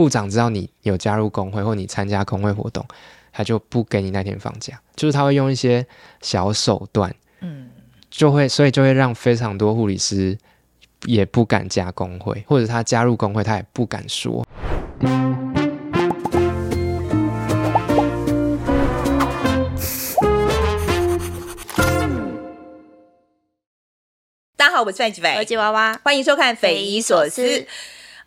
护长知道你有加入工会或你参加工会活动，他就不给你那天放假，就是他会用一些小手段，嗯，就会所以就会让非常多护理师也不敢加工会，或者他加入工会他也不敢说。大家好，我是范琪斐，我是吉娃娃，欢迎收看《匪夷所思》。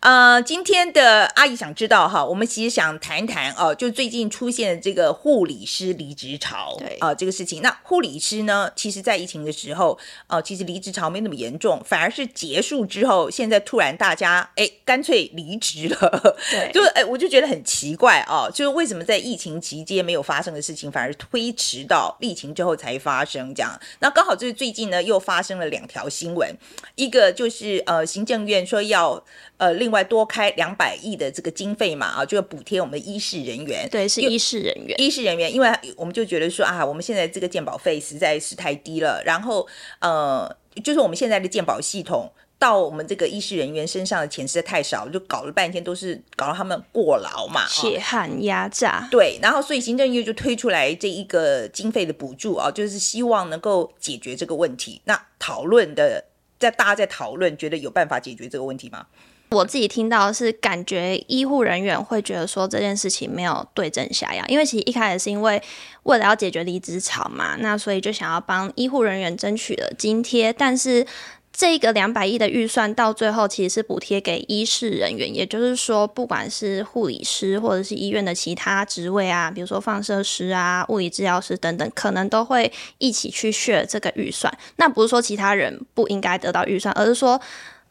呃，今天的阿姨想知道哈，我们其实想谈谈哦、呃，就最近出现的这个护理师离职潮，对啊、呃，这个事情。那护理师呢，其实在疫情的时候，呃，其实离职潮没那么严重，反而是结束之后，现在突然大家哎，干脆离职了，对，就哎，我就觉得很奇怪啊，就是为什么在疫情期间没有发生的事情，反而推迟到疫情之后才发生这样？那刚好就是最近呢，又发生了两条新闻，一个就是呃，行政院说要。呃，另外多开两百亿的这个经费嘛，啊，就要补贴我们的医事人员。对，是医事人员。医事人员，因为我们就觉得说啊，我们现在这个健保费实在是太低了。然后，呃，就是我们现在的健保系统到我们这个医师人员身上的钱实在太少，就搞了半天都是搞到他们过劳嘛，血汗压榨。对，然后所以行政院就推出来这一个经费的补助啊，就是希望能够解决这个问题。那讨论的，在大家在讨论，觉得有办法解决这个问题吗？我自己听到是感觉医护人员会觉得说这件事情没有对症下药，因为其实一开始是因为为了要解决离职潮嘛，那所以就想要帮医护人员争取了津贴，但是这个两百亿的预算到最后其实是补贴给医事人员，也就是说不管是护理师或者是医院的其他职位啊，比如说放射师啊、物理治疗师等等，可能都会一起去 share 这个预算。那不是说其他人不应该得到预算，而是说。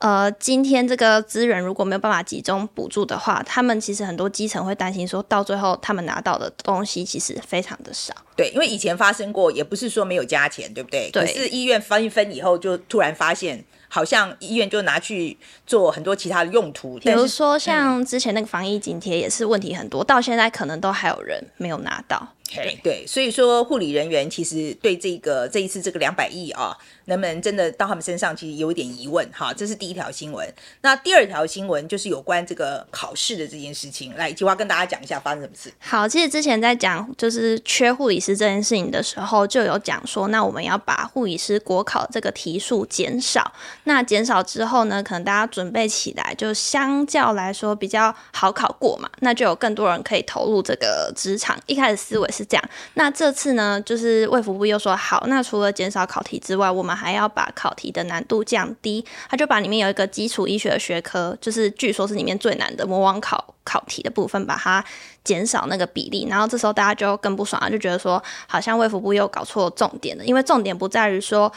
呃，今天这个资源如果没有办法集中补助的话，他们其实很多基层会担心，说到最后他们拿到的东西其实非常的少。对，因为以前发生过，也不是说没有加钱，对不对？对。可是医院分一分以后，就突然发现，好像医院就拿去做很多其他的用途。比如说像之前那个防疫津贴也是问题很多，嗯、到现在可能都还有人没有拿到。对，对，所以说护理人员其实对这个这一次这个两百亿啊，能不能真的到他们身上，其实有一点疑问哈。这是第一条新闻。那第二条新闻就是有关这个考试的这件事情。来，吉娃跟大家讲一下发生什么事。好，其实之前在讲就是缺护理师这件事情的时候，就有讲说，那我们要把护理师国考这个题数减少。那减少之后呢，可能大家准备起来就相较来说比较好考过嘛，那就有更多人可以投入这个职场。一开始思维是。这样，那这次呢，就是卫福部又说好，那除了减少考题之外，我们还要把考题的难度降低。他就把里面有一个基础医学的学科，就是据说是里面最难的魔王考考题的部分，把它减少那个比例。然后这时候大家就更不爽了，就觉得说好像卫福部又搞错重点了，因为重点不在于说。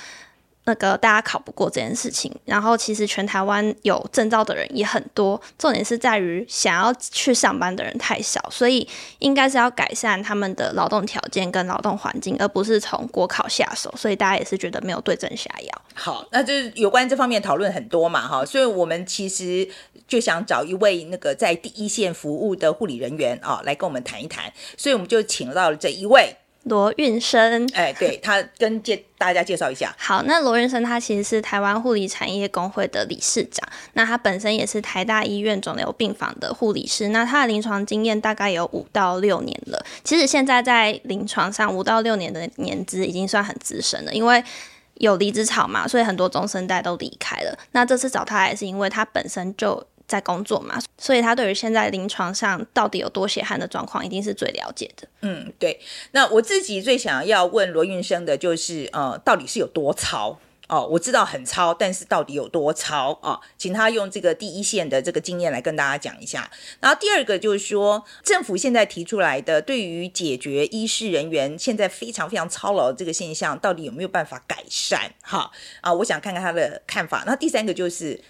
那个大家考不过这件事情，然后其实全台湾有证照的人也很多，重点是在于想要去上班的人太少，所以应该是要改善他们的劳动条件跟劳动环境，而不是从国考下手。所以大家也是觉得没有对症下药。好，那就是有关这方面讨论很多嘛，哈，所以我们其实就想找一位那个在第一线服务的护理人员啊，来跟我们谈一谈，所以我们就请到了这一位。罗运生，哎，对，他跟介大家介绍一下。好，那罗运生他其实是台湾护理产业工会的理事长，那他本身也是台大医院肿瘤病房的护理师，那他的临床经验大概有五到六年了。其实现在在临床上五到六年的年资已经算很资深了，因为有离职潮嘛，所以很多中生代都离开了。那这次找他也是因为他本身就。在工作嘛，所以他对于现在临床上到底有多血汗的状况，一定是最了解的。嗯，对。那我自己最想要问罗运生的就是，呃，到底是有多操？哦，我知道很操，但是到底有多操啊？哦，请他用这个第一线的这个经验来跟大家讲一下。然后第二个就是说，政府现在提出来的对于解决医师人员现在非常非常操劳这个现象，到底有没有办法改善？哈啊，我想看看他的看法。那第三个就是。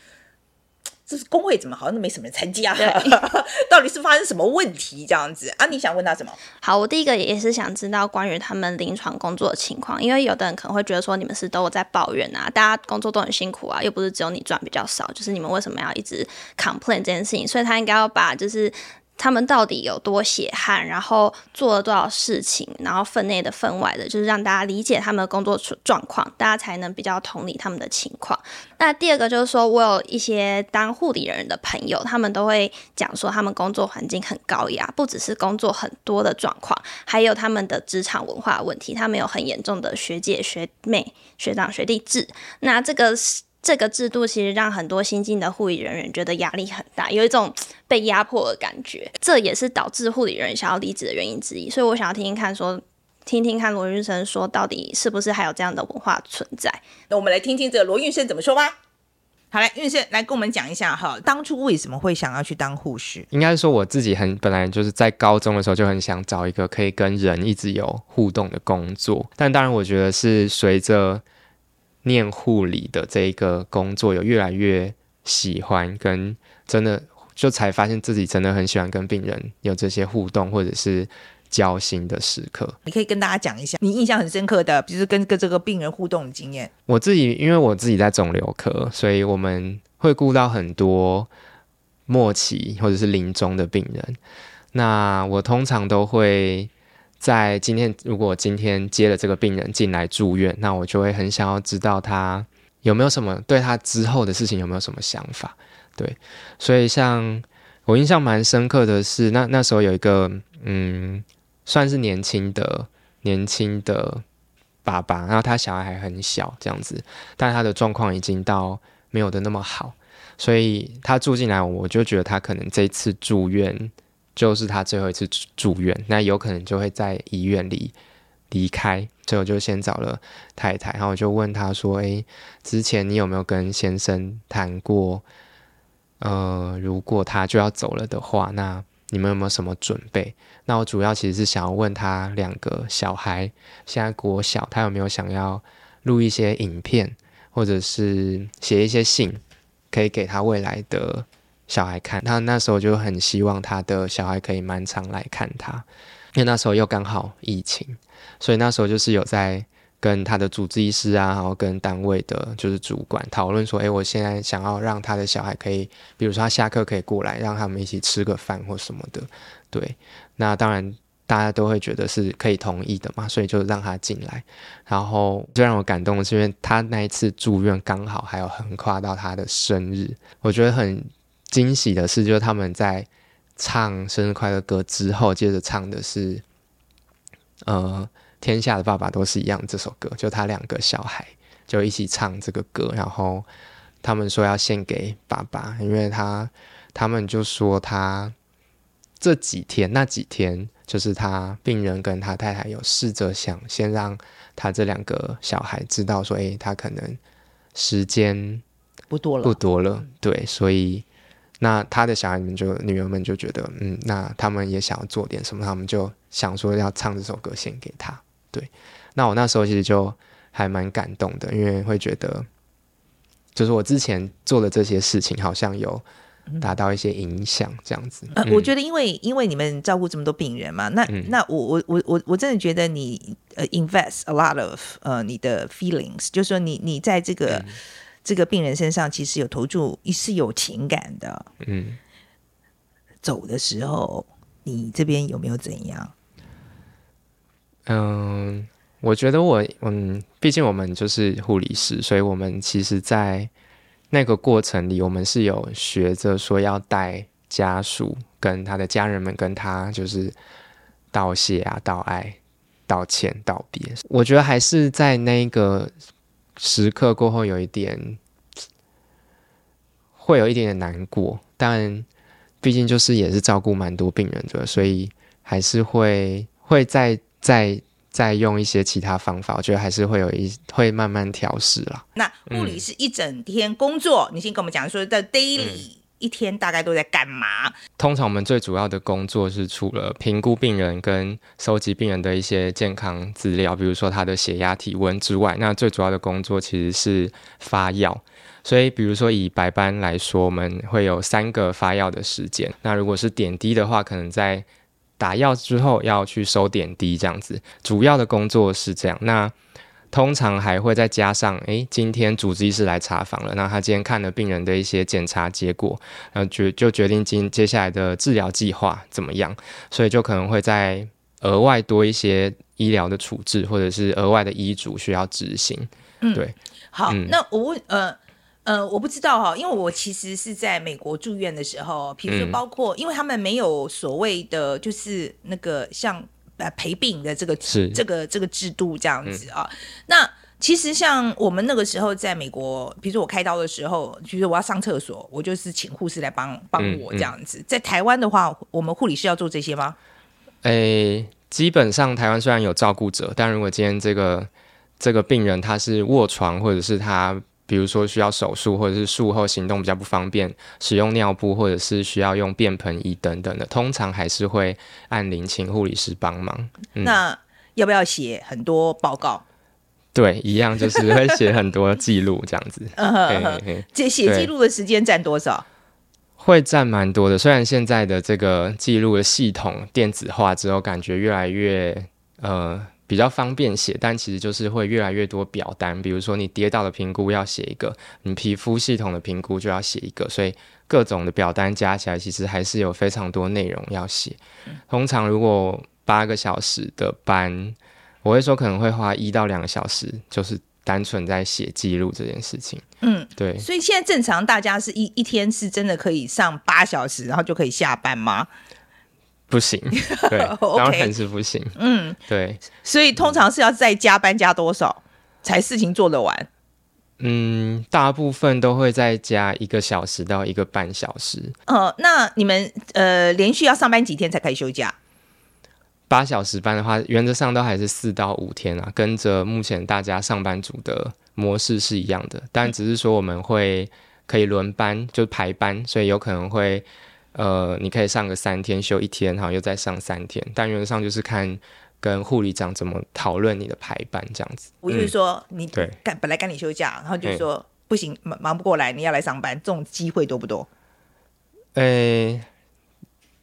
这是工会怎么好像都没什么人参加？到底是发生什么问题这样子啊？你想问他什么？好，我第一个也是想知道关于他们临床工作的情况，因为有的人可能会觉得说，你们是都有在抱怨啊，大家工作都很辛苦啊，又不是只有你赚比较少，就是你们为什么要一直 complain 这件事情？所以他应该要把就是他们到底有多血汗，然后做了多少事情，然后分内的分外的，就是让大家理解他们的工作状况，大家才能比较同理他们的情况。那第二个就是说，我有一些当护理人的朋友，他们都会讲说，他们工作环境很高压，不只是工作很多的状况，还有他们的职场文化问题，他们有很严重的学姐、学妹、学长、学弟制。那这个是。这个制度其实让很多新进的护理人员觉得压力很大，有一种被压迫的感觉，这也是导致护理人员想要离职的原因之一。所以我想要听听看说，听听看罗运生说，到底是不是还有这样的文化存在？那我们来听听这个罗运生怎么说吧。好，来运生来跟我们讲一下哈，当初为什么会想要去当护士？应该是说我自己很本来就是在高中的时候就很想找一个可以跟人一直有互动的工作，但当然我觉得是随着。念护理的这一个工作有越来越喜欢，跟真的就才发现自己真的很喜欢跟病人有这些互动或者是交心的时刻。你可以跟大家讲一下你印象很深刻的，就是跟跟这个病人互动的经验。我自己因为我自己在肿瘤科，所以我们会顾到很多末期或者是临终的病人。那我通常都会。在今天，如果今天接了这个病人进来住院，那我就会很想要知道他有没有什么对他之后的事情有没有什么想法。对，所以像我印象蛮深刻的是，那那时候有一个嗯，算是年轻的年轻的爸爸，然后他小孩还很小这样子，但他的状况已经到没有的那么好，所以他住进来，我就觉得他可能这次住院。就是他最后一次住院，那有可能就会在医院里离开，所以我就先找了太太，然后我就问他说：“诶，之前你有没有跟先生谈过？呃，如果他就要走了的话，那你们有没有什么准备？”那我主要其实是想要问他两个小孩现在国小，他有没有想要录一些影片，或者是写一些信，可以给他未来的。小孩看他那时候就很希望他的小孩可以蛮常来看他，因为那时候又刚好疫情，所以那时候就是有在跟他的主治医师啊，然后跟单位的就是主管讨论说，诶，我现在想要让他的小孩可以，比如说他下课可以过来，让他们一起吃个饭或什么的。对，那当然大家都会觉得是可以同意的嘛，所以就让他进来。然后最让我感动的是，因为他那一次住院刚好还有横跨到他的生日，我觉得很。惊喜的是，就是他们在唱生日快乐歌之后，接着唱的是，呃，天下的爸爸都是一样这首歌，就他两个小孩就一起唱这个歌，然后他们说要献给爸爸，因为他他们就说他这几天那几天，就是他病人跟他太太有试着想先让他这两个小孩知道说，诶，他可能时间不多了，不多了，对，所以。那他的小孩们就女儿们就觉得，嗯，那他们也想要做点什么，他们就想说要唱这首歌献给他。对，那我那时候其实就还蛮感动的，因为会觉得，就是我之前做的这些事情好像有达到一些影响，这样子。呃，我觉得因为因为你们照顾这么多病人嘛，那、嗯、那我我我我我真的觉得你呃 invest a lot of 呃你的 feelings，就是说你你在这个。嗯这个病人身上其实有投注，是有情感的。嗯，走的时候，你这边有没有怎样？嗯，我觉得我，嗯，毕竟我们就是护理师，所以我们其实，在那个过程里，我们是有学着说要带家属跟他的家人们跟他就是道谢啊、道爱、道歉、道别。我觉得还是在那个。时刻过后有一点，会有一点点难过，但毕竟就是也是照顾蛮多病人的，所以还是会会再再再用一些其他方法，我觉得还是会有一会慢慢调试啦。那护理是一整天工作，嗯、你先跟我们讲说的 daily。嗯一天大概都在干嘛？通常我们最主要的工作是除了评估病人跟收集病人的一些健康资料，比如说他的血压、体温之外，那最主要的工作其实是发药。所以，比如说以白班来说，我们会有三个发药的时间。那如果是点滴的话，可能在打药之后要去收点滴这样子。主要的工作是这样。那通常还会再加上，诶，今天主治医师来查房了，那他今天看了病人的一些检查结果，然后决就决定今接下来的治疗计划怎么样，所以就可能会再额外多一些医疗的处置，或者是额外的医嘱需要执行。嗯，对。好，嗯、那我问，呃。呃，我不知道哈，因为我其实是在美国住院的时候，比如说包括，嗯、因为他们没有所谓的就是那个像呃陪病的这个是这个这个制度这样子啊。嗯、那其实像我们那个时候在美国，比如说我开刀的时候，比如说我要上厕所，我就是请护士来帮帮我这样子。嗯嗯、在台湾的话，我们护理师要做这些吗？诶、欸，基本上台湾虽然有照顾者，但如果今天这个这个病人他是卧床，或者是他。比如说需要手术，或者是术后行动比较不方便，使用尿布，或者是需要用便盆椅等等的，通常还是会按铃请护理师帮忙。嗯、那要不要写很多报告？对，一样就是会写很多记录这样子。这写记录的时间占多少？会占蛮多的。虽然现在的这个记录的系统电子化之后，感觉越来越呃。比较方便写，但其实就是会越来越多表单。比如说你跌倒的评估要写一个，你皮肤系统的评估就要写一个，所以各种的表单加起来，其实还是有非常多内容要写。通常如果八个小时的班，我会说可能会花一到两个小时，就是单纯在写记录这件事情。嗯，对。所以现在正常大家是一一天是真的可以上八小时，然后就可以下班吗？不行，对，当然是不行。嗯，对，所以通常是要再加班加多少才事情做得完？嗯，大部分都会再加一个小时到一个半小时。呃，那你们呃连续要上班几天才可以休假？八小时班的话，原则上都还是四到五天啊，跟着目前大家上班族的模式是一样的，但只是说我们会可以轮班，就排班，所以有可能会。呃，你可以上个三天，休一天，然后又再上三天。但原则上就是看跟护理长怎么讨论你的排班这样子。我就是说，嗯、你赶本来赶你休假，然后就说、嗯、不行，忙忙不过来，你要来上班，这种机会多不多？诶、欸，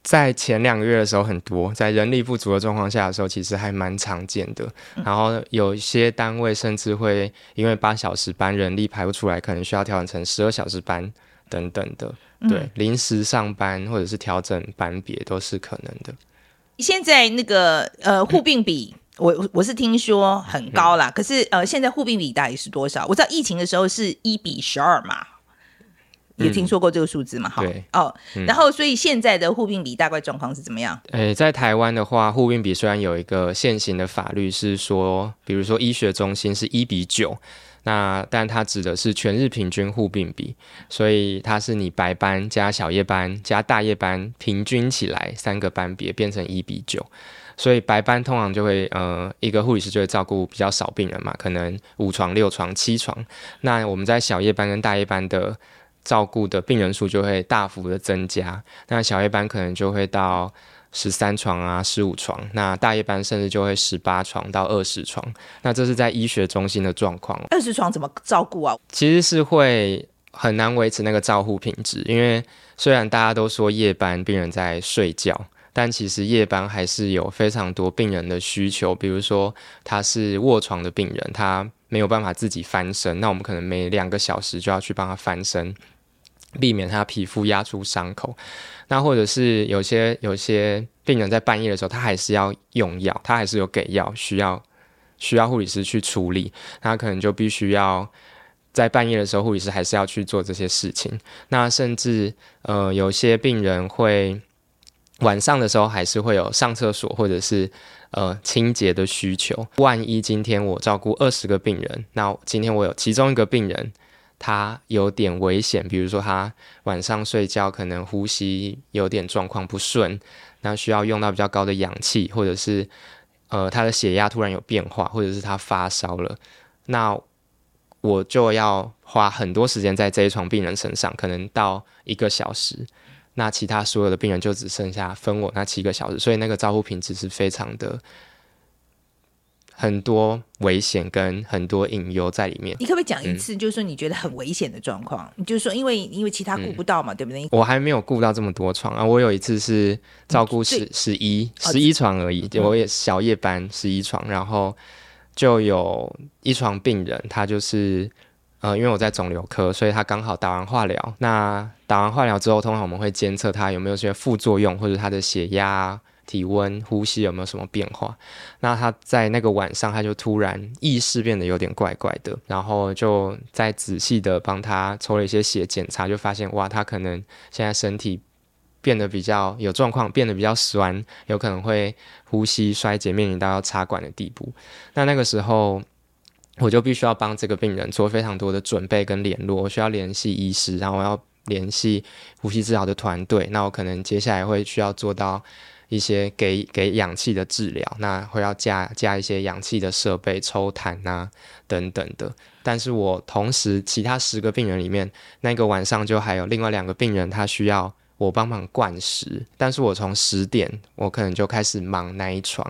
在前两个月的时候很多，在人力不足的状况下的时候，其实还蛮常见的。嗯、然后有些单位甚至会因为八小时班人力排不出来，可能需要调整成十二小时班等等的。对，临时上班或者是调整班别都是可能的。现在那个呃护病比，我我是听说很高啦，嗯、可是呃现在护病比大概是多少？我知道疫情的时候是一比十二嘛，有听说过这个数字嘛？哈、嗯，对哦，嗯、然后所以现在的护病比大概状况是怎么样？诶，在台湾的话，护病比虽然有一个现行的法律是说，比如说医学中心是一比九。那但它指的是全日平均护病比，所以它是你白班加小夜班加大夜班平均起来三个班别变成一比九，所以白班通常就会呃一个护理师就会照顾比较少病人嘛，可能五床六床七床，那我们在小夜班跟大夜班的照顾的病人数就会大幅的增加，那小夜班可能就会到。十三床啊，十五床，那大夜班甚至就会十八床到二十床，那这是在医学中心的状况。二十床怎么照顾啊？其实是会很难维持那个照护品质，因为虽然大家都说夜班病人在睡觉，但其实夜班还是有非常多病人的需求，比如说他是卧床的病人，他没有办法自己翻身，那我们可能每两个小时就要去帮他翻身。避免他皮肤压出伤口，那或者是有些有些病人在半夜的时候，他还是要用药，他还是有给药，需要需要护理师去处理，他可能就必须要在半夜的时候，护理师还是要去做这些事情。那甚至呃，有些病人会晚上的时候还是会有上厕所或者是呃清洁的需求。万一今天我照顾二十个病人，那今天我有其中一个病人。他有点危险，比如说他晚上睡觉可能呼吸有点状况不顺，那需要用到比较高的氧气，或者是呃他的血压突然有变化，或者是他发烧了，那我就要花很多时间在这一床病人身上，可能到一个小时，那其他所有的病人就只剩下分我那七个小时，所以那个照护品质是非常的。很多危险跟很多隐忧在里面。你可不可以讲一次，就是说你觉得很危险的状况？你、嗯、就是说，因为因为其他顾不到嘛，嗯、对不对？我还没有顾到这么多床啊！我有一次是照顾十十一十一床而已，我也小夜班十一床，然后就有一床病人，他就是呃，因为我在肿瘤科，所以他刚好打完化疗。那打完化疗之后，通常我们会监测他有没有些副作用，或者他的血压。体温、呼吸有没有什么变化？那他在那个晚上，他就突然意识变得有点怪怪的，然后就再仔细的帮他抽了一些血检查，就发现哇，他可能现在身体变得比较有状况，变得比较酸，有可能会呼吸衰竭，面临到要插管的地步。那那个时候，我就必须要帮这个病人做非常多的准备跟联络，我需要联系医师，然后我要联系呼吸治疗的团队。那我可能接下来会需要做到。一些给给氧气的治疗，那会要加加一些氧气的设备，抽痰啊等等的。但是我同时其他十个病人里面，那个晚上就还有另外两个病人，他需要我帮忙灌食。但是我从十点，我可能就开始忙那一床，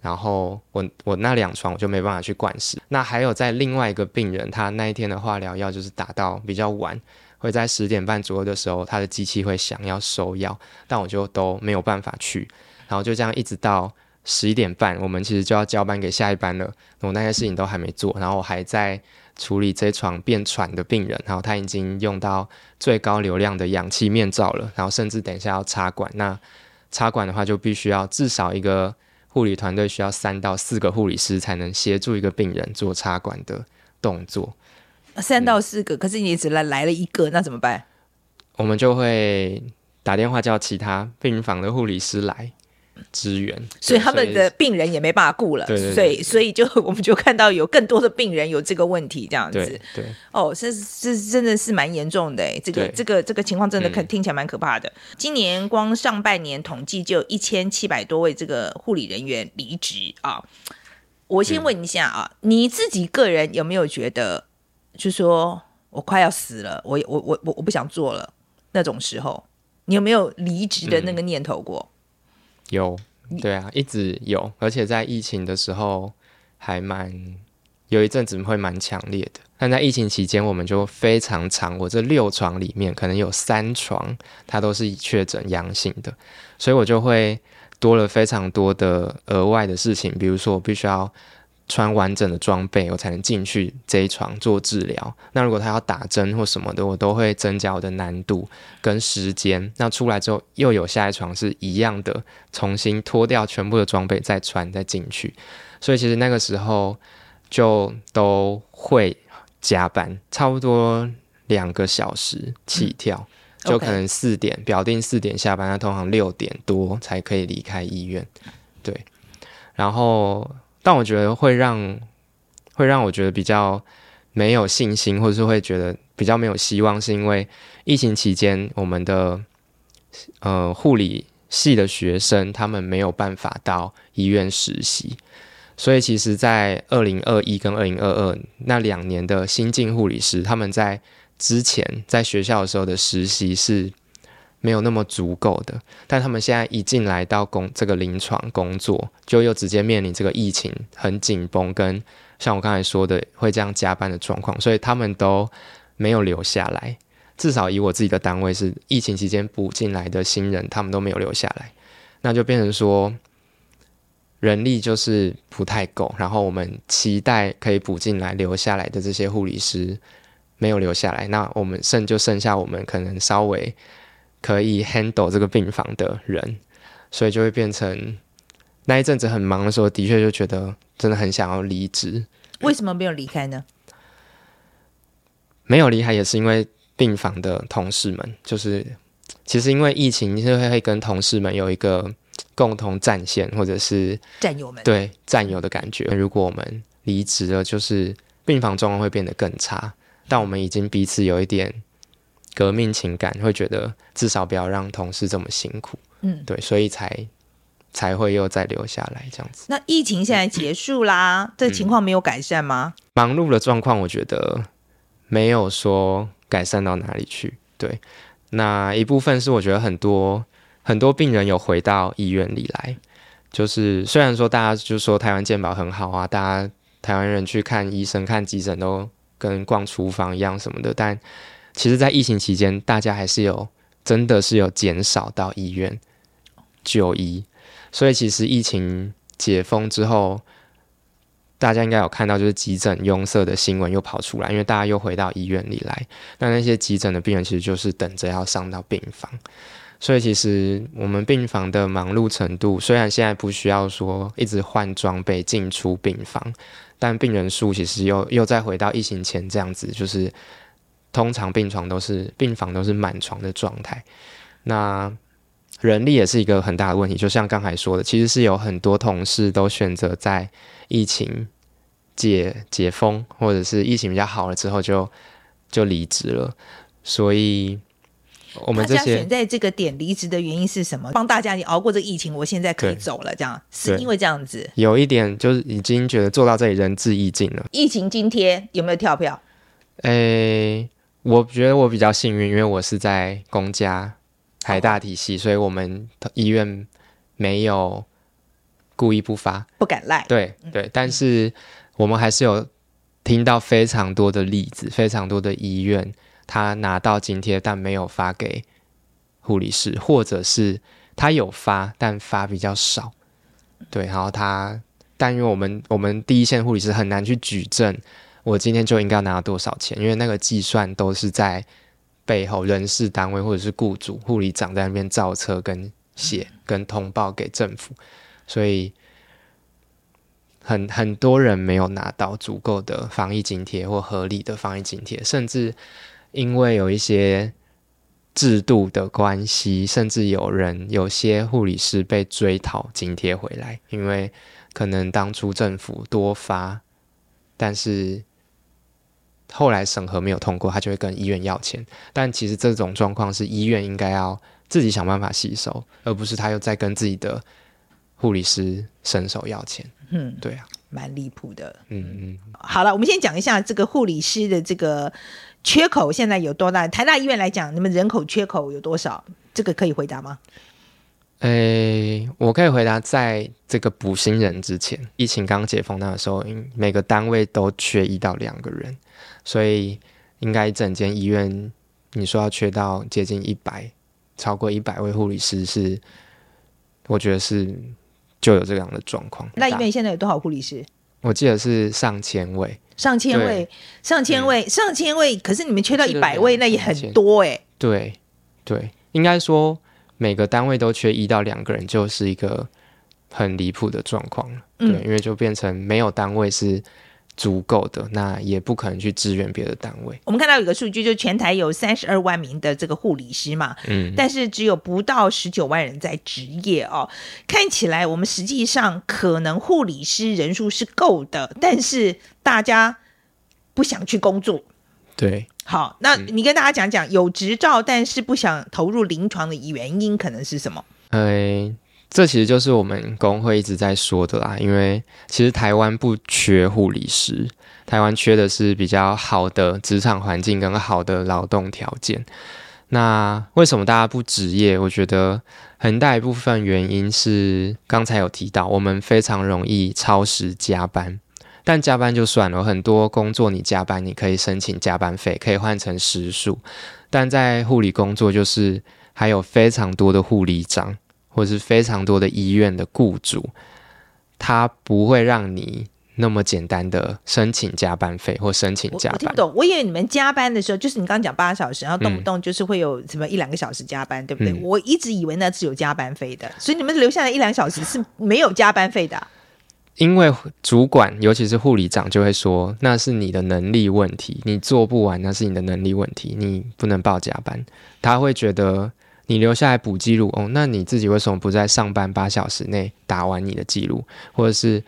然后我我那两床我就没办法去灌食。那还有在另外一个病人，他那一天的化疗药就是打到比较晚。会在十点半左右的时候，他的机器会响要收药，但我就都没有办法去，然后就这样一直到十一点半，我们其实就要交班给下一班了。我那些事情都还没做，然后我还在处理这床变喘的病人，然后他已经用到最高流量的氧气面罩了，然后甚至等一下要插管。那插管的话，就必须要至少一个护理团队需要三到四个护理师才能协助一个病人做插管的动作。三到四个，可是你只来来了一个，那怎么办？我们就会打电话叫其他病房的护理师来支援，所以他们的病人也没办法顾了。对对对，所以所以就 我们就看到有更多的病人有这个问题，这样子。对，对哦，这这真的是蛮严重的哎，这个这个这个情况真的可听起来蛮可怕的。嗯。今年光上半年统计就有一千七百多位这个护理人员离职啊。我先问一下啊，嗯，你自己个人有没有觉得？就说我快要死了，我我我我我不想做了那种时候，你有没有离职的那个念头过？有，对啊，一直有，而且在疫情的时候还蛮有一阵子会蛮强烈的。但在疫情期间，我们就非常长，我这六床里面可能有三床它都是确诊阳性的，所以我就会多了非常多的额外的事情，比如说我必须要。穿完整的装备，我才能进去这一床做治疗。那如果他要打针或什么的，我都会增加我的难度跟时间。那出来之后，又有下一床是一样的，重新脱掉全部的装备再穿再进去。所以其实那个时候就都会加班，差不多两个小时起跳，嗯、就可能四点、表定四点下班，那通常六点多才可以离开医院。对，然后。但我觉得会让会让我觉得比较没有信心，或者是会觉得比较没有希望，是因为疫情期间我们的呃护理系的学生他们没有办法到医院实习，所以其实，在二零二一跟二零二二那两年的新进护理师，他们在之前在学校的时候的实习是。没有那么足够的，但他们现在一进来到工这个临床工作，就又直接面临这个疫情很紧绷，跟像我刚才说的会这样加班的状况，所以他们都没有留下来。至少以我自己的单位是疫情期间补进来的新人，他们都没有留下来，那就变成说人力就是不太够。然后我们期待可以补进来留下来的这些护理师没有留下来，那我们剩就剩下我们可能稍微。可以 handle 这个病房的人，所以就会变成那一阵子很忙的时候，的确就觉得真的很想要离职。为什么没有离开呢？没有离开也是因为病房的同事们，就是其实因为疫情，就会跟同事们有一个共同战线，或者是战友们对战友的感觉。如果我们离职了，就是病房状况会变得更差。但我们已经彼此有一点。革命情感会觉得至少不要让同事这么辛苦，嗯，对，所以才才会又再留下来这样子。那疫情现在结束啦，嗯、这情况没有改善吗？忙碌的状况，我觉得没有说改善到哪里去。对，那一部分是我觉得很多很多病人有回到医院里来，就是虽然说大家就说台湾健保很好啊，大家台湾人去看医生看急诊都跟逛厨房一样什么的，但其实，在疫情期间，大家还是有真的是有减少到医院就医，所以其实疫情解封之后，大家应该有看到，就是急诊拥塞的新闻又跑出来，因为大家又回到医院里来。那那些急诊的病人其实就是等着要上到病房，所以其实我们病房的忙碌程度，虽然现在不需要说一直换装备进出病房，但病人数其实又又再回到疫情前这样子，就是通常病床都是病房都是满床的状态。那人力也是一个很大的问题，就像刚才说的，其实是有很多同事都选择在疫情解解封，或者是疫情比较好了之后就就离职了。所以，我们这些选在这个点离职的原因是什么？帮大家你熬过这疫情，我现在可以走了，这样是因为这样子。有一点就是已经觉得做到这里仁至义尽了。疫情津贴有没有跳票？诶、欸，我觉得我比较幸运，因为我是在公家。台大体系，所以我们医院没有故意不发，不敢赖。对对，但是我们还是有听到非常多的例子，非常多的医院他拿到津贴，但没有发给护理师，或者是他有发，但发比较少。对，然后他，但因为我们我们第一线护理师很难去举证，我今天就应该要拿多少钱，因为那个计算都是在。背后人事单位或者是雇主、护理长在那边造册、跟写、跟通报给政府，所以很很多人没有拿到足够的防疫津贴或合理的防疫津贴，甚至因为有一些制度的关系，甚至有人有些护理师被追讨津贴回来，因为可能当初政府多发，但是。后来审核没有通过，他就会跟医院要钱。但其实这种状况是医院应该要自己想办法吸收，而不是他又在跟自己的护理师伸手要钱。嗯，对啊，蛮离谱的。嗯嗯。好了，我们先讲一下这个护理师的这个缺口现在有多大？台大医院来讲，你们人口缺口有多少？这个可以回答吗？诶，我可以回答，在这个补新人之前，疫情刚解封那个时候，每个单位都缺一到两个人。所以应该整间医院，你说要缺到接近一百，超过一百位护理师是，我觉得是就有这样的状况。那医院现在有多少护理师？我记得是上千位，上千位，上千位，嗯、上千位。可是你们缺到一百位，那也很多哎、欸。对对，应该说每个单位都缺一到两个人，就是一个很离谱的状况了。对，嗯、因为就变成没有单位是。足够的，那也不可能去支援别的单位。我们看到有个数据，就全台有三十二万名的这个护理师嘛，嗯，但是只有不到十九万人在执业哦。看起来我们实际上可能护理师人数是够的，但是大家不想去工作。对，好，那你跟大家讲讲，有执照但是不想投入临床的原因可能是什么？哎。这其实就是我们工会一直在说的啦，因为其实台湾不缺护理师，台湾缺的是比较好的职场环境跟好的劳动条件。那为什么大家不职业？我觉得很大一部分原因是刚才有提到，我们非常容易超时加班，但加班就算了，很多工作你加班你可以申请加班费，可以换成时数，但在护理工作就是还有非常多的护理长。或是非常多的医院的雇主，他不会让你那么简单的申请加班费或申请加班。我听不懂，我以为你们加班的时候，就是你刚刚讲八小时，然后动不动就是会有什么一两个小时加班，嗯、对不对？我一直以为那是有加班费的，所以你们留下来一两小时是没有加班费的。因为主管，尤其是护理长，就会说那是你的能力问题，你做不完那是你的能力问题，你不能报加班。他会觉得。你留下来补记录哦，那你自己为什么不在上班八小时内打完你的记录，或者是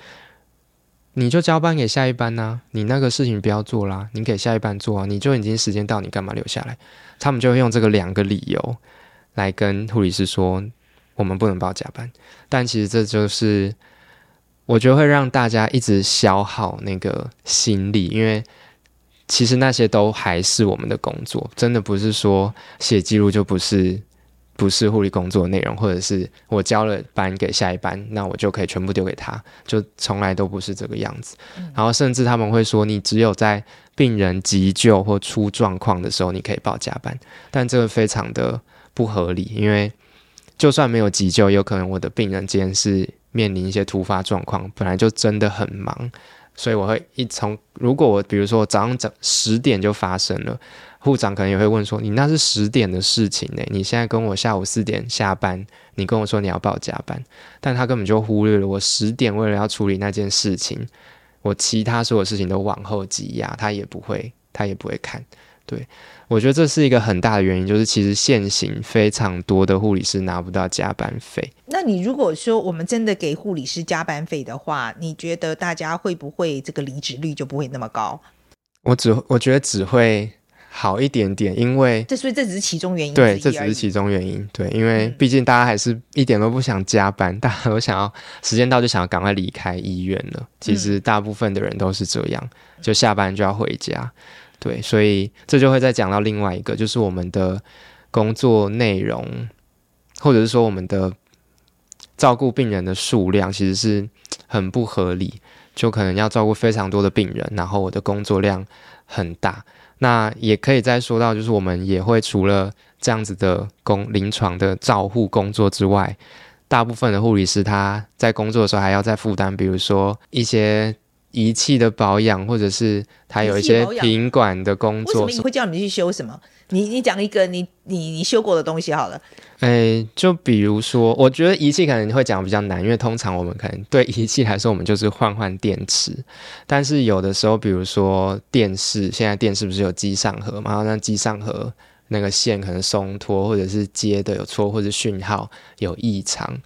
你就交班给下一班呢、你那个事情不要做啦，你给下一班做啊，你就已经时间到，你干嘛留下来？他们就会用这个两个理由来跟护理师说，我们不能报加班。但其实这就是我觉得会让大家一直消耗那个心力，因为。其实那些都还是我们的工作，真的不是说写记录就不是。不是护理工作内容，或者是我交了班给下一班，那我就可以全部丢给他，就从来都不是这个样子。嗯、然后甚至他们会说，你只有在病人急救或出状况的时候，你可以报加班，但这个非常的不合理，因为就算没有急救，有可能我的病人今天是面临一些突发状况，本来就真的很忙，所以我会一从如果我比如说早上早十点就发生了，护长可能也会问说，你那是十点的事情呢？你现在跟我下午四点下班，你跟我说你要报加班，但他根本就忽略了我十点为了要处理那件事情，我其他所有事情都往后挤压，他也不会他也不会看，对。我觉得这是一个很大的原因，就是其实现行非常多的护理师拿不到加班费。那你如果说我们真的给护理师加班费的话，你觉得大家会不会这个离职率就不会那么高？我只我觉得只会好一点点，因为这所以这只是其中原因。对，这只是其中原因。对，因为毕竟大家还是一点都不想加班，嗯、大家都想要时间到就想要赶快离开医院了。其实大部分的人都是这样，就下班就要回家。对，所以这就会再讲到另外一个，就是我们的工作内容，或者是说我们的照顾病人的数量，其实是很不合理。就可能要照顾非常多的病人，然后我的工作量很大。那也可以再说到，就是我们也会除了这样子的工临床的照护工作之外，大部分的护理师他在工作的时候还要再负担，比如说一些。仪器的保养，或者是它有一些品管的工作，为什么会叫你去修什么？你你讲一个你你你修过的东西好了。哎、欸，就比如说，我觉得仪器可能会讲比较难，因为通常我们可能对仪器来说，我们就是换换电池。但是有的时候，比如说电视，现在电视不是有机上盒嘛？然后那机上盒那个线可能松脱，或者是接的有错，或者讯号有异常。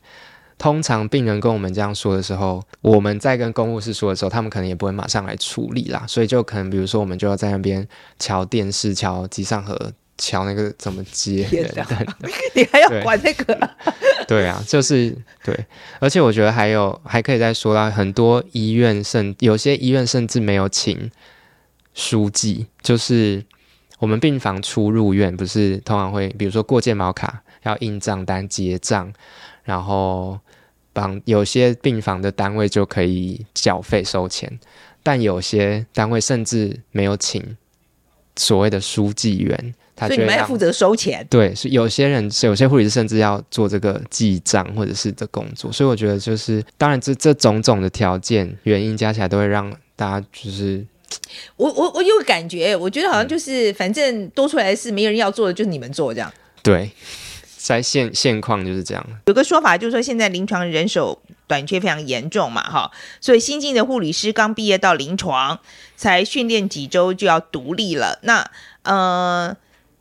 通常病人跟我们这样说的时候，我们在跟公务室说的时候，他们可能也不会马上来处理啦，所以就可能比如说，我们就要在那边瞧电视、瞧机上盒、瞧那个怎么接，你还要管那个？对，对啊，就是对，而且我觉得还有还可以再说到，很多医院甚有些医院甚至没有请书记，就是我们病房出入院不是通常会，比如说过健保卡要印账单结账，然后。帮有些病房的单位就可以缴费收钱，但有些单位甚至没有请所谓的书记员，他所以你们要负责收钱。对，是有些人，有些护理师甚至要做这个记账或者是的工作。所以我觉得就是，当然这这种种的条件原因加起来，都会让大家就是，我我我有感觉，我觉得好像就是，反正多出来的事没有人要做的，就是你们做这样。对。在现现况就是这样。有个说法就是说，现在临床人手短缺非常严重嘛，哈，所以新进的护理师刚毕业到临床，才训练几周就要独立了。那呃，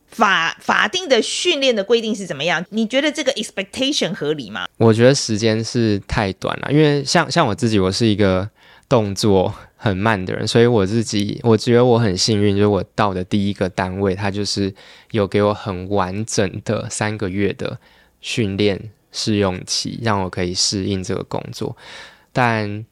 法法定的训练的规定是怎么样？你觉得这个 expectation 合理吗？我觉得时间是太短了，因为像像我自己，我是一个动作很慢的人，所以我自己我觉得我很幸运，就是我到的第一个单位，他就是有给我很完整的三个月的训练试用期，让我可以适应这个工作。但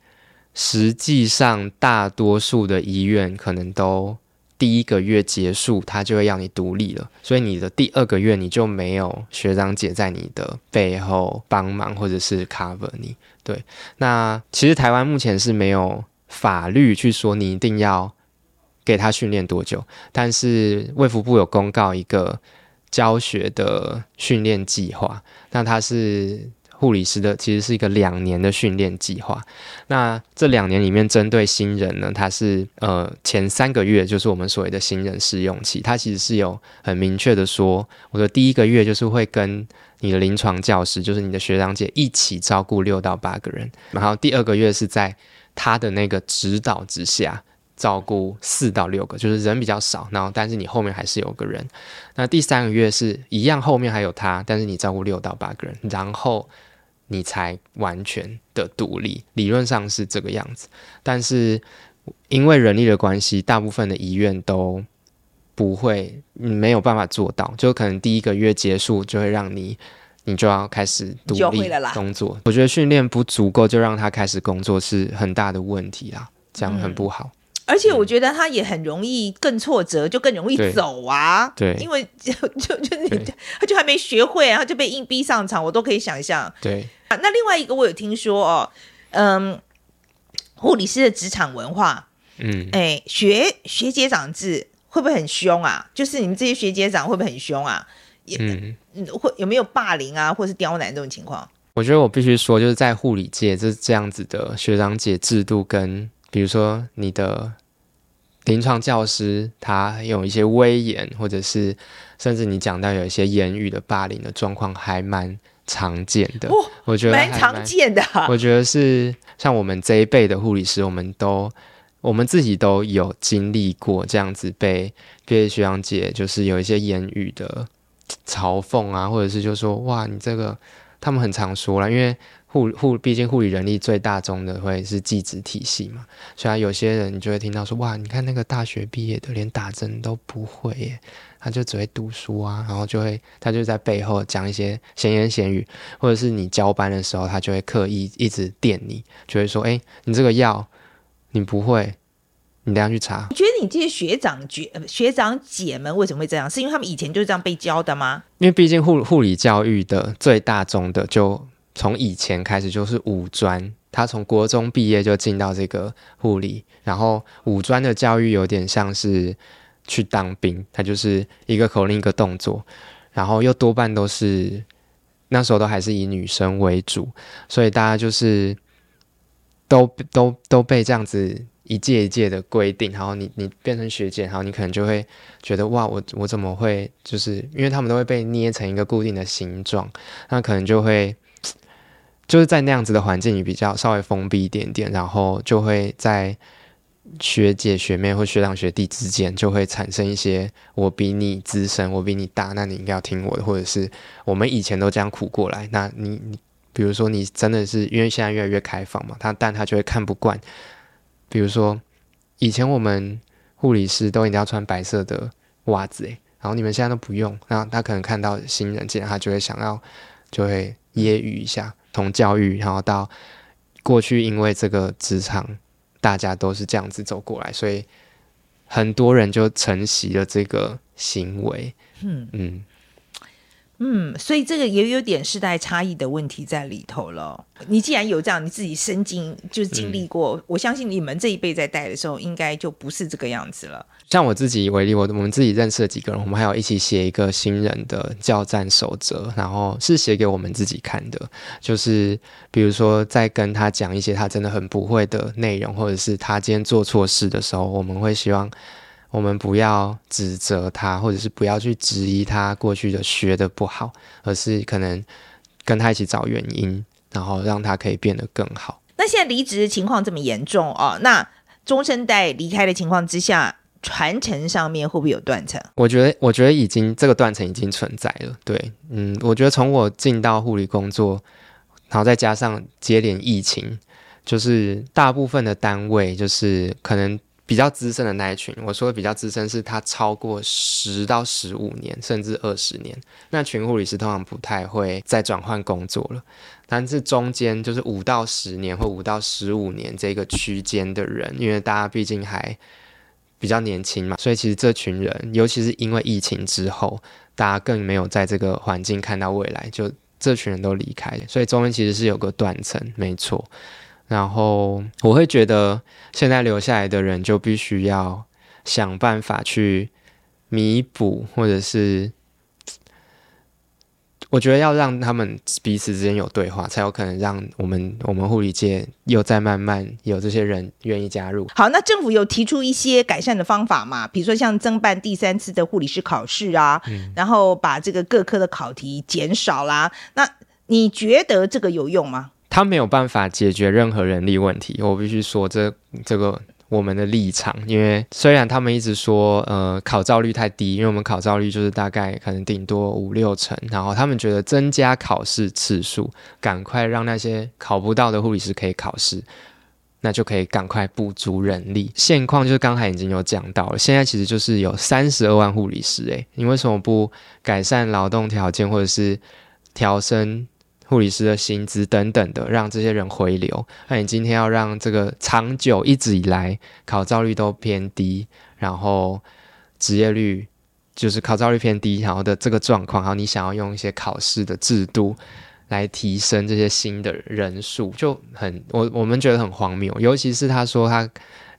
实际上，大多数的医院可能都第一个月结束，他就会要你独立了，所以你的第二个月你就没有学长姐在你的背后帮忙或者是 cover 你。对，那其实台湾目前是没有。法律去说你一定要给他训练多久，但是卫福部有公告一个教学的训练计划，那他是护理师的，其实是一个两年的训练计划。那这两年里面，针对新人呢，他是呃前三个月就是我们所谓的新人试用期，他其实是有很明确的说，我的第一个月就是会跟你的临床教师，就是你的学长姐一起照顾六到八个人，然后第二个月是在他的那个指导之下，照顾四到六个，就是人比较少，然后但是你后面还是有个人。那第三个月是一样，后面还有他，但是你照顾六到八个人，然后你才完全的独立。理论上是这个样子，但是因为人力的关系，大部分的医院都不会，没有办法做到，就可能第一个月结束就会让你。你就要开始独立工作，我觉得训练不足够就让他开始工作是很大的问题啦，这样很不好。嗯、而且我觉得他也很容易更挫折，就更容易走啊。对，因为 就就就你他 就还没学会，然后就被硬逼上场，我都可以想象。对啊，那另外一个我有听说哦，嗯，护理师的职场文化，嗯，哎，学学姐长制会不会很凶啊？就是你们这些学姐长会不会很凶啊？嗯，会有没有霸凌啊，或是刁难这种情况？我觉得我必须说，就是在护理界，这这样子的学长姐制度跟比如说你的临床教师他有一些威严，或者是甚至你讲到有一些言语的霸凌的状况，还蛮常见的。哦、我觉得蛮常见的。我觉得是像我们这一辈的护理师，我们都我们自己都有经历过这样子被被学长姐就是有一些言语的嘲讽啊，或者是就说哇你这个他们很常说了，因为。护护，毕竟护理人力最大宗的会是技职体系嘛，所以有些人你就会听到说，哇，你看那个大学毕业的连打针都不会耶，他就只会读书啊，然后就会他就在背后讲一些闲言闲语，或者是你交班的时候，他就会刻意一直电你，就会说，哎，你这个药你不会，你等下去查。你觉得你这些学长学学长姐们为什么会这样？是因为他们以前就是这样被教的吗？因为毕竟护护理教育的最大宗的就。从以前开始就是五专，他从国中毕业就进到这个护理，然后五专的教育有点像是去当兵，他就是一个口令一个动作，然后又多半都是那时候都还是以女生为主，所以大家就是都都都被这样子一届一届的规定，然后你你变成学姐，然后你可能就会觉得哇，我我怎么会就是因为他们都会被捏成一个固定的形状，那可能就会。就是在那样子的环境里比较稍微封闭一点点，然后就会在学姐学妹或学长学弟之间就会产生一些我比你资深，我比你大，那你应该要听我的，或者是我们以前都这样苦过来，那你你比如说你真的是因为现在越来越开放嘛，他但他就会看不惯，比如说以前我们护理师都一定要穿白色的袜子诶，然后你们现在都不用，那他可能看到新人进来，他就会想要就会揶揄一下。从教育，然后到过去，因为这个职场大家都是这样子走过来，所以很多人就承袭了这个行为。嗯嗯。嗯，所以这个也有点世代差异的问题在里头了。你既然有这样，你自己身经就是经历过，嗯，我相信你们这一辈在带的时候，应该就不是这个样子了。像我自己为例，我我们自己认识的几个人，我们还有一起写一个新人的教战守则，然后是写给我们自己看的。就是比如说，在跟他讲一些他真的很不会的内容，或者是他今天做错事的时候，我们会希望。我们不要指责他，或者是不要去质疑他过去的学的不好，而是可能跟他一起找原因，然后让他可以变得更好。那现在离职的情况这么严重哦，那中生代离开的情况之下，传承上面会不会有断层？我觉得，我觉得已经这个断层已经存在了。对，嗯，我觉得从我进到护理工作，然后再加上接连疫情，就是大部分的单位就是可能。比较资深的那一群，我说的比较资深，是他超过十到十五年，甚至二十年。那群护理师通常不太会再转换工作了，但是中间就是五到十年或五到十五年这个区间的人，因为大家毕竟还比较年轻嘛，所以其实这群人，尤其是因为疫情之后，大家更没有在这个环境看到未来，就这群人都离开了，所以中间其实是有个断层，没错。然后我会觉得，现在留下来的人就必须要想办法去弥补，或者是我觉得要让他们彼此之间有对话，才有可能让我们我们护理界又再慢慢有这些人愿意加入。好，那政府有提出一些改善的方法嘛？比如说像增办第三次的护理师考试啊，嗯，然后把这个各科的考题减少啦。那你觉得这个有用吗？他没有办法解决任何人力问题，我必须说这这个我们的立场，因为虽然他们一直说呃考照率太低，因为我们考照率就是大概可能顶多五六成，然后他们觉得增加考试次数，赶快让那些考不到的护理师可以考试，那就可以赶快补足人力。现况就是刚才已经有讲到了，现在其实就是有三十二万护理师，诶，你为什么不改善劳动条件或者是调升？护理师的薪资等等的，让这些人回流。那你今天要让这个长久一直以来考照率都偏低，然后职业率就是考照率偏低，然后的这个状况，然后你想要用一些考试的制度来提升这些新的人数，就很我我们觉得很荒谬。尤其是他说他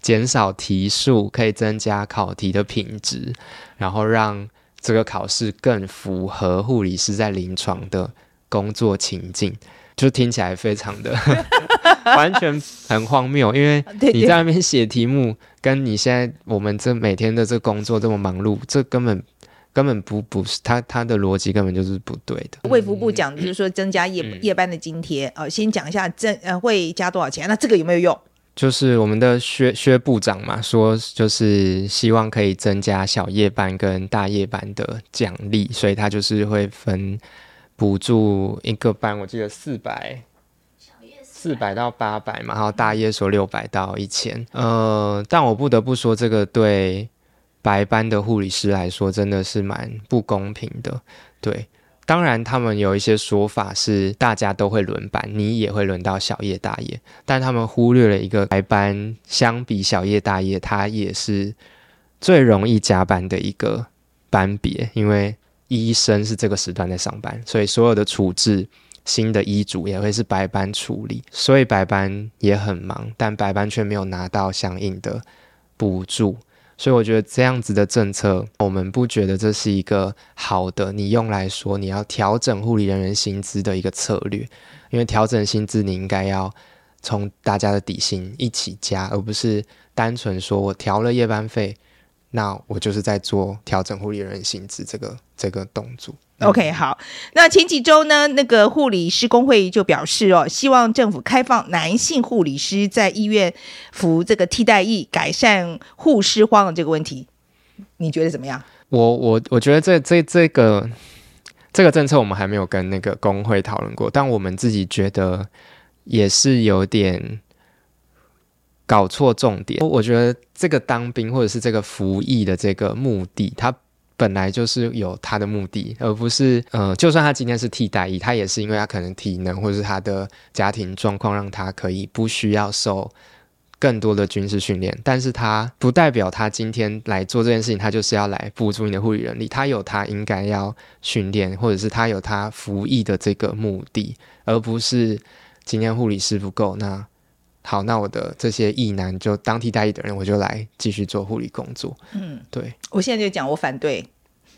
减少题数可以增加考题的品质，然后让这个考试更符合护理师在临床的工作情境，就听起来非常的 完全很荒谬，因为 你在那边写题目，跟你现在我们这每天的这工作这么忙碌，这根本根本不不是他他的逻辑根本就是不对的。卫福部讲就是说增加夜、嗯、夜班的津贴，呃，先讲一下增呃会加多少钱？那这个有没有用？就是我们的薛薛部长嘛，说就是希望可以增加小夜班跟大夜班的奖励，所以他就是会分。补助一个班，我记得四百，四百到八百嘛，然后大夜说六百到一千。呃，但我不得不说，这个对白班的护理师来说真的是蛮不公平的。对，当然他们有一些说法是大家都会轮班，你也会轮到小夜大夜，但他们忽略了一个白班相比小夜大夜，它也是最容易加班的一个班别，因为。医生是这个时段在上班，所以所有的处置新的医嘱也会是白班处理，所以白班也很忙，但白班却没有拿到相应的补助，所以我觉得这样子的政策，我们不觉得这是一个好的，你用来说你要调整护理人员薪资的一个策略，因为调整薪资你应该要从大家的底薪一起加，而不是单纯说我调了夜班费。那我就是在做调整护理人员薪资这个这个动作。OK，好。那前几周呢，那个护理师工会就表示哦，希望政府开放男性护理师在医院服这个替代役，改善护师荒的这个问题。你觉得怎么样？我我我觉得这这这个这个政策我们还没有跟那个工会讨论过，但我们自己觉得也是有点。搞错重点，我觉得这个当兵或者是这个服役的这个目的，他本来就是有他的目的，而不是呃，就算他今天是替代役，他也是因为他可能体能或者是他的家庭状况让他可以不需要受更多的军事训练，但是他不代表他今天来做这件事情，他就是要来补助你的护理人力，他有他应该要训练，或者是他有他服役的这个目的，而不是今天护理师不够那。好，那我的这些意男就当替代役的人，我就来继续做护理工作。嗯，对，我现在就讲，我反对。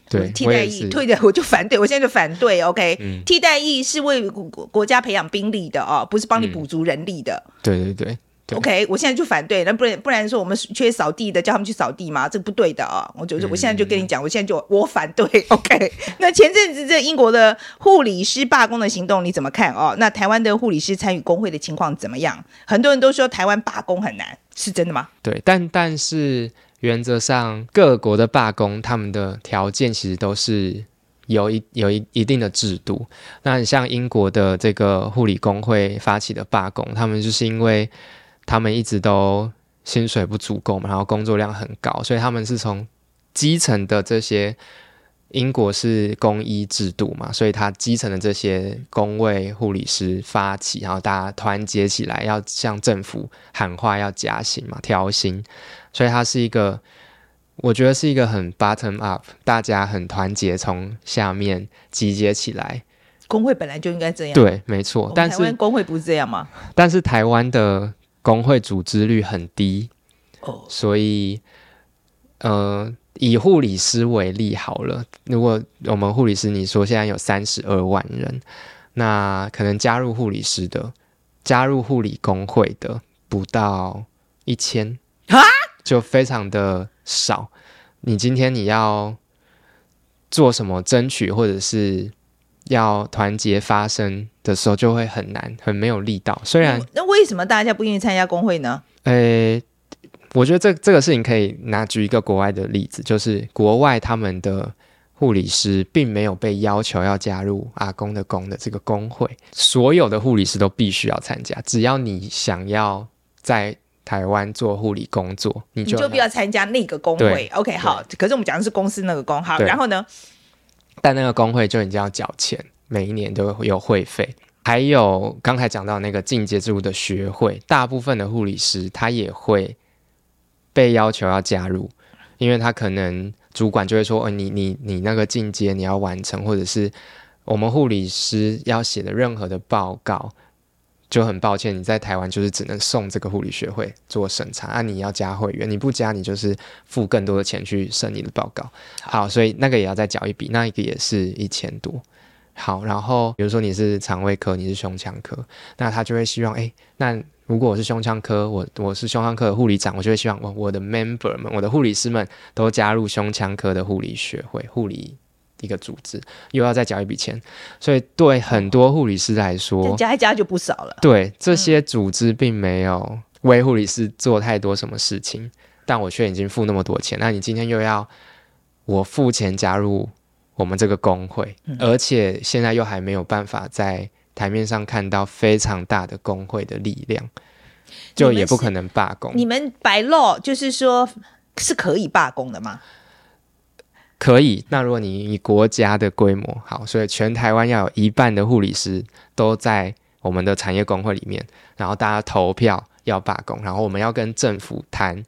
对，替代役退的我就反对，我现在就反对。OK，、嗯、替代役是为国国家培养兵力的哦，不是帮你补足人力的。嗯、对对对。OK，我现在就反对，那不然不然说我们缺扫地的，叫他们去扫地吗？这个不对的啊！我就是我现在就跟你讲，我现在就我反对。OK，那前阵子这英国的护理师罢工的行动你怎么看哦？那台湾的护理师参与工会的情况怎么样？很多人都说台湾罢工很难，是真的吗？对，但但是原则上各国的罢工，他们的条件其实都是有一有一一定的制度。那你像英国的这个护理工会发起的罢工，他们就是因为。他们一直都薪水不足够嘛，然后工作量很高，所以他们是从基层的这些英国是公医制度嘛，所以他基层的这些工位护理师发起，然后大家团结起来，要向政府喊话，要加薪嘛，调薪，所以它是一个，我觉得是一个很 bottom up，大家很团结，从下面集结起来。工会本来就应该这样，对，没错。但是台湾工会不是这样吗？但是台湾的。工会组织率很低，oh. 所以，呃，以护理师为例好了，如果我们护理师你说现在有三十二万人，那可能加入护理师的、加入护理工会的不到一千，Huh? 就非常的少。你今天你要做什么争取，或者是？要团结发声的时候就会很难，很没有力道。虽然那为什么大家不愿意参加工会呢？诶、欸，我觉得这这个事情可以拿举一个国外的例子，就是国外他们的护理师并没有被要求要加入阿公的公的这个工会，所有的护理师都必须要参加。只要你想要在台湾做护理工作，你就你就必须要参加那个工会。OK，好。可是我们讲的是公司那个工，好，然后呢？但那个工会就已经要缴钱，每一年都会有会费。还有刚才讲到那个进阶制度的学会，大部分的护理师他也会被要求要加入，因为他可能主管就会说：“哦，你你你那个进阶你要完成，或者是我们护理师要写的任何的报告。”就很抱歉，你在台湾就是只能送这个护理学会做审查啊！你要加会员，你不加，你就是付更多的钱去审你的报告。好，所以那个也要再缴一笔，那一个也是一千多。好，然后比如说你是肠胃科，你是胸腔科，那他就会希望，哎，那如果我是胸腔科，我我是胸腔科的护理长，我就会希望我我的 member 们，我的护理师们都加入胸腔科的护理学会，护理一个组织，又要再交一笔钱，所以对很多护理师来说，加一加就不少了。对，这些组织并没有为护理师做太多什么事情，但我却已经付那么多钱，那你今天又要我付钱加入？我们这个工会，而且现在又还没有办法在台面上看到非常大的工会的力量，就也不可能罢工。你们 by law 就是说是可以罢工的吗？可以。那如果你以国家的规模好，所以全台湾要有一半的护理师都在我们的产业工会里面，然后大家投票要罢工，然后我们要跟政府谈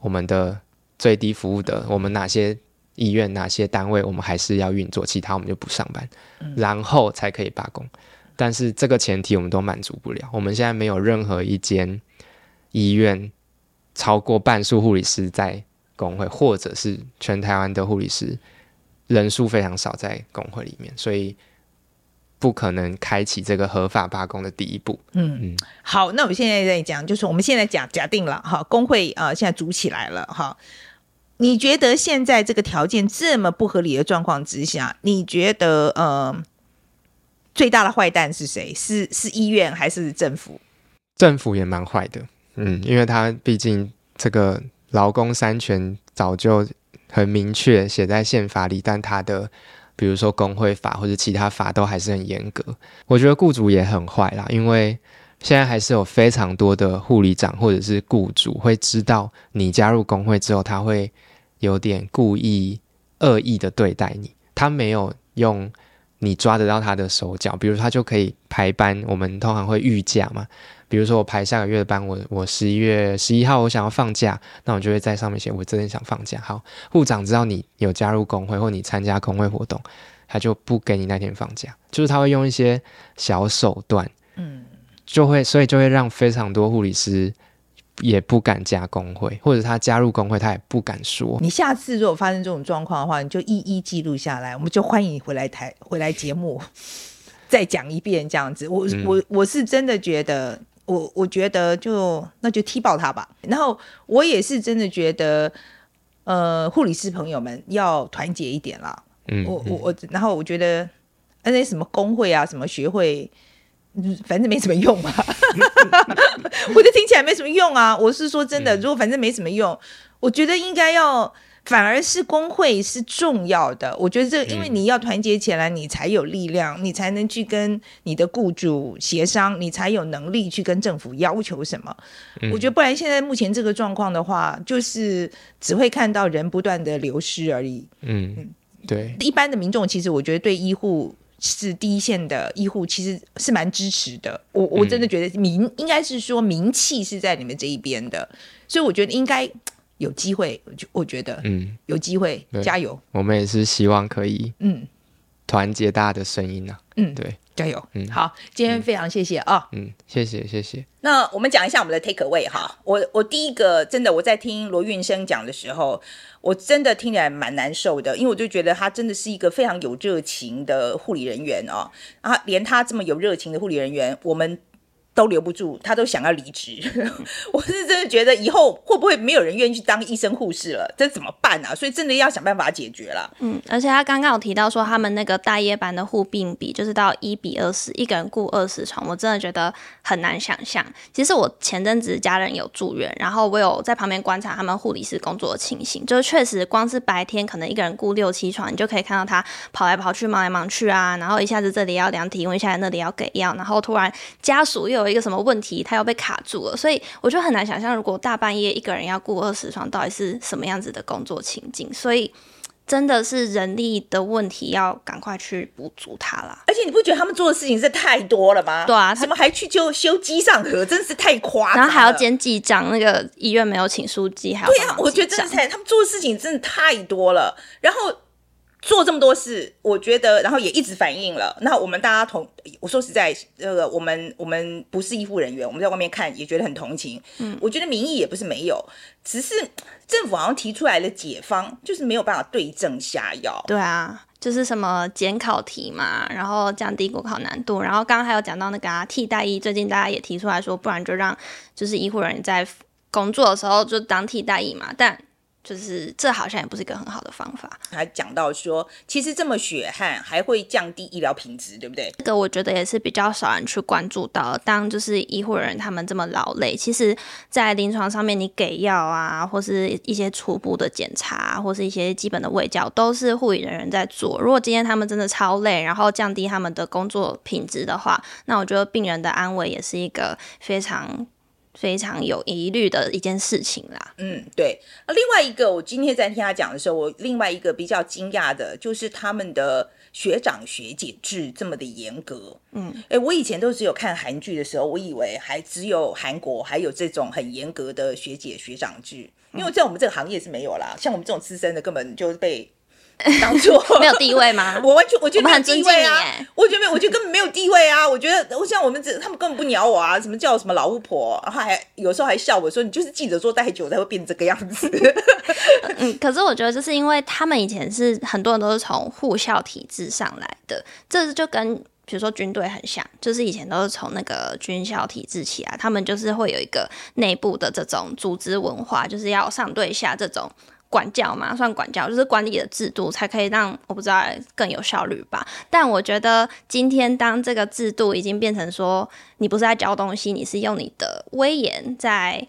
我们的最低服务的，我们哪些。医院哪些单位我们还是要运作，其他我们就不上班，嗯、然后才可以罢工。但是这个前提我们都满足不了。我们现在没有任何一间医院超过半数护理师在工会，或者是全台湾的护理师人数非常少在工会里面，所以不可能开启这个合法罢工的第一步。嗯嗯，好，那我们现在在讲，就是我们现在假假定了哈，工会啊、呃、现在组起来了哈。你觉得现在这个条件这么不合理的状况之下，你觉得呃最大的坏蛋是谁？是是医院还是政府？政府也蛮坏的，嗯，因为他毕竟这个劳工三权早就很明确写在宪法里，但他的比如说工会法或者其他法都还是很严格。我觉得雇主也很坏啦，因为。现在还是有非常多的护理长或者是雇主会知道你加入工会之后，他会有点故意恶意的对待你。他没有用你抓得到他的手脚，比如他就可以排班。我们通常会预假嘛，比如说我排下个月的班，我我十一月十一号我想要放假，那我就会在上面写我真的想放假。好，护长知道你有加入工会或你参加工会活动，他就不给你那天放假，就是他会用一些小手段，嗯。就会，所以就会让非常多护理师也不敢加工会，或者他加入工会，他也不敢说。你下次如果发生这种状况的话，你就一一记录下来，我们就欢迎你回来台回来节目再讲一遍这样子。我、嗯、我我是真的觉得，我我觉得就那就踢爆他吧。然后我也是真的觉得，呃，护理师朋友们要团结一点啦。嗯，我我我，然后我觉得那些什么工会啊，什么学会。反正没什么用嘛，我就听起来没什么用啊。我是说真的，如果反正没什么用，我觉得应该要反而是工会是重要的。我觉得这因为你要团结起来，你才有力量，你才能去跟你的雇主协商，你才有能力去跟政府要求什么。我觉得不然现在目前这个状况的话，就是只会看到人不断的流失而已。嗯，对。一般的民众其实我觉得对医护。是第一线的医护，其实是蛮支持的。我我真的觉得名、嗯、应该是说名气是在你们这一边的，所以我觉得应该有机会。我我觉得嗯，有机会，加油。我们也是希望可以嗯团结大家的声音啊。嗯，对，加油。嗯，好，今天非常谢谢啊。嗯，谢谢谢谢。那我们讲一下我们的 take away 哈。我我第一个真的我在听罗运生讲的时候。我真的听起来蛮难受的，因为我就觉得他真的是一个非常有热情的护理人员哦，啊，连他这么有热情的护理人员，我们。都留不住，他都想要离职。我是真的觉得以后会不会没有人愿意去当医生护士了？这怎么办啊？所以真的要想办法解决了。嗯，而且他刚刚有提到说，他们那个大夜班的护病比就是到一比二十，一个人顾二十床，我真的觉得很难想象。其实我前阵子家人有住院，然后我有在旁边观察他们护理师工作的情形，就是确实光是白天可能一个人顾六七床，你就可以看到他跑来跑去、忙来忙去啊，然后一下子这里要量体温，一下子那里要给药，然后突然家属又有一个什么问题，他要被卡住了，所以我就很难想象，如果大半夜一个人要顾二十床，到底是什么样子的工作情境。所以真的是人力的问题，要赶快去补足它啦。而且你不觉得他们做的事情是太多了吗？对啊，怎么还去就修机上盒，真是太夸张。然后还要兼记账，那个医院没有请书记，还要对啊，我觉得真的太他们做的事情真的太多了。然后。做这么多事，我觉得，然后也一直反映了。那我们大家同，我说实在，这个我们我们不是医护人员，我们在外面看也觉得很同情。嗯，我觉得民意也不是没有，只是政府好像提出来的解方就是没有办法对症下药。对啊，就是什么减考题嘛，然后降低国考难度，然后刚刚还有讲到那个啊替代役，最近大家也提出来说，不然就让就是医护人员在工作的时候就当替代役嘛，但。就是这好像也不是一个很好的方法。还讲到说，其实这么血汗还会降低医疗品质，对不对？这个我觉得也是比较少人去关注到。当就是医护人员他们这么劳累，其实，在临床上面你给药啊，或是一些初步的检查，或是一些基本的卫教，都是护理人员在做。如果今天他们真的超累，然后降低他们的工作品质的话，那我觉得病人的安危也是一个非常。非常有疑虑的一件事情啦。嗯，对。另外一个，我今天在听他讲的时候，我另外一个比较惊讶的就是他们的学长学姐制这么的严格。嗯，哎，我以前都只有看韩剧的时候，我以为还只有韩国还有这种很严格的学姐学长制，因为在我们这个行业是没有啦。像我们这种资深的，根本就被。当初没有地位吗？我完全我觉得没有地位啊！我，我觉得没有，我觉得根本没有地位啊！我觉得，我像我们这，他们根本不鸟我啊！什么叫什么老巫婆，然后还有时候还笑我说，你就是记者做太久才会变这个样子。嗯，可是我觉得就是因为他们以前是很多人都是从护校体制上来的，这就跟比如说军队很像，就是以前都是从那个军校体制起来，他们就是会有一个内部的这种组织文化，就是要上对下这种。管教嘛，算管教，就是管理的制度，才可以让我不知道更有效率吧。但我觉得今天当这个制度已经变成说，你不是在教东西，你是用你的威严在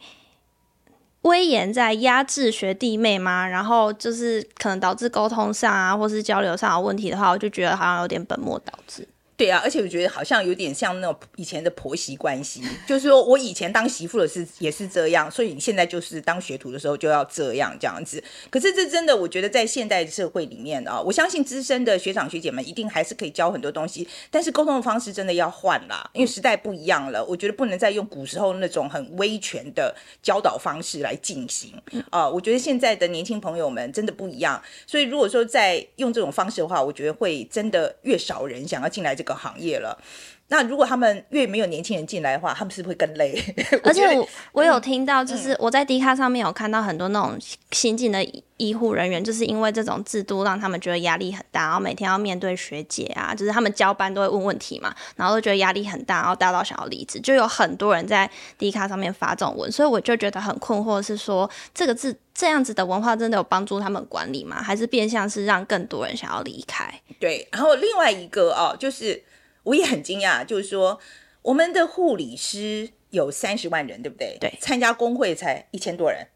威严在压制学弟妹吗？然后就是可能导致沟通上啊，或是交流上有问题的话，我就觉得好像有点本末倒置。对啊，而且我觉得好像有点像那种以前的婆媳关系，就是说我以前当媳妇的是也是这样，所以你现在就是当学徒的时候就要这样这样子。可是这真的，我觉得在现代社会里面啊，我相信资深的学长学姐们一定还是可以教很多东西，但是沟通的方式真的要换啦，因为时代不一样了。我觉得不能再用古时候那种很威权的教导方式来进行啊。我觉得现在的年轻朋友们真的不一样，所以如果说再用这种方式的话，我觉得会真的越少人想要进来这个。个行业了，那如果他们越没有年轻人进来的话，他们是不是会更累？而且我我有听到，就是我在 D 卡上面有看到很多那种新进的医护人员，就是因为这种制度让他们觉得压力很大，然后每天要面对学姐啊，就是他们交班都会问问题嘛，然后都觉得压力很大，然后大到想要离职，就有很多人在 D 卡上面发这种文，所以我就觉得很困惑，是说这个字这样子的文化真的有帮助他们管理吗？还是变相是让更多人想要离开？对，然后另外一个哦，就是我也很惊讶，就是说我们的护理师有三十万人，对不对？对，参加工会才一千多人，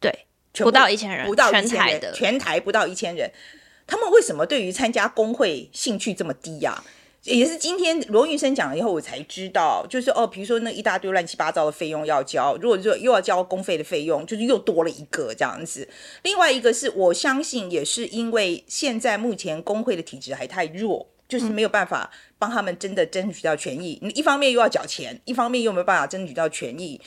对，不到一千人，不到一千人，全台不到一千人，他们为什么对于参加工会兴趣这么低呀、啊？也是今天罗云生讲了以后，我才知道，就是哦，比如说那一大堆乱七八糟的费用要交，如果说又要交公费的费用，就是又多了一个这样子。另外一个是我相信也是因为现在目前工会的体制还太弱，就是没有办法帮他们真的争取到权益。你一方面又要缴钱，一方面又没有办法争取到权益。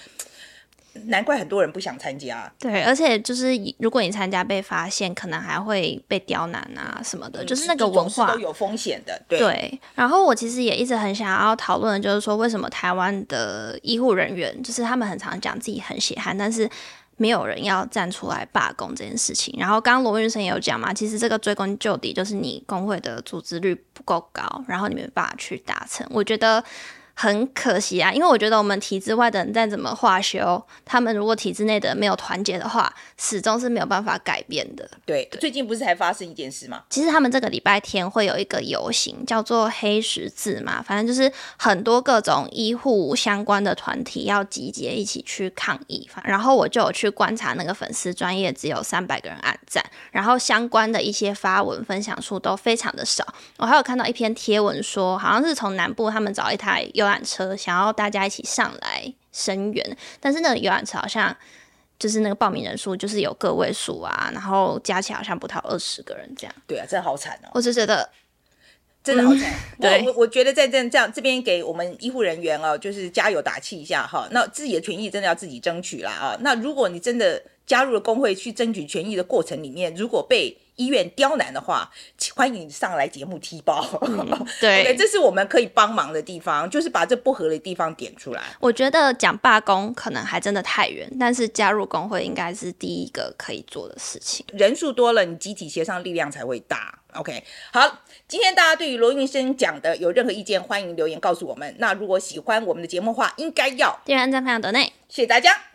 难怪很多人不想参加。对，而且就是如果你参加被发现，可能还会被刁难啊什么的，嗯、就是那个文化都有风险的。对。对，然后我其实也一直很想要讨论的就是说，为什么台湾的医护人员，就是他们很常讲自己很血汗，但是没有人要站出来罢工这件事情。然后刚刚罗云生也有讲嘛，其实这个追根究底就是你工会的组织率不够高，然后你没办法去达成。我觉得。很可惜啊，因为我觉得我们体制外的人再怎么化修，他们如果体制内的没有团结的话，始终是没有办法改变的。对，对，最近不是才发生一件事吗？其实他们这个礼拜天会有一个游行，叫做黑十字嘛，反正就是很多各种医护相关的团体要集结一起去抗议。然后我就有去观察那个粉丝专业，只有三百个人按赞，然后相关的一些发文分享数都非常的少。我还有看到一篇贴文说，好像是从南部他们找一台游览车想要大家一起上来声援，但是那个游览车好像就是那个报名人数就是有个位数啊，然后加起来好像不到二十个人这样。对啊，真的好惨哦！我就觉得真的好惨。嗯、对，我我觉得在这这样这边给我们医护人员哦，就是加油打气一下哈。那自己的权益真的要自己争取啦啊。那如果你真的加入了工会去争取权益的过程里面，如果被医院刁难的话，欢迎上来节目踢爆。嗯、对，okay, 这是我们可以帮忙的地方，就是把这不合理的地方点出来。我觉得讲罢工可能还真的太远，但是加入工会应该是第一个可以做的事情。人数多了，你集体协商力量才会大。OK，好，今天大家对于罗运生讲的有任何意见，欢迎留言告诉我们。那如果喜欢我们的节目的话，应该要点赞、分享、抖内，谢谢大家。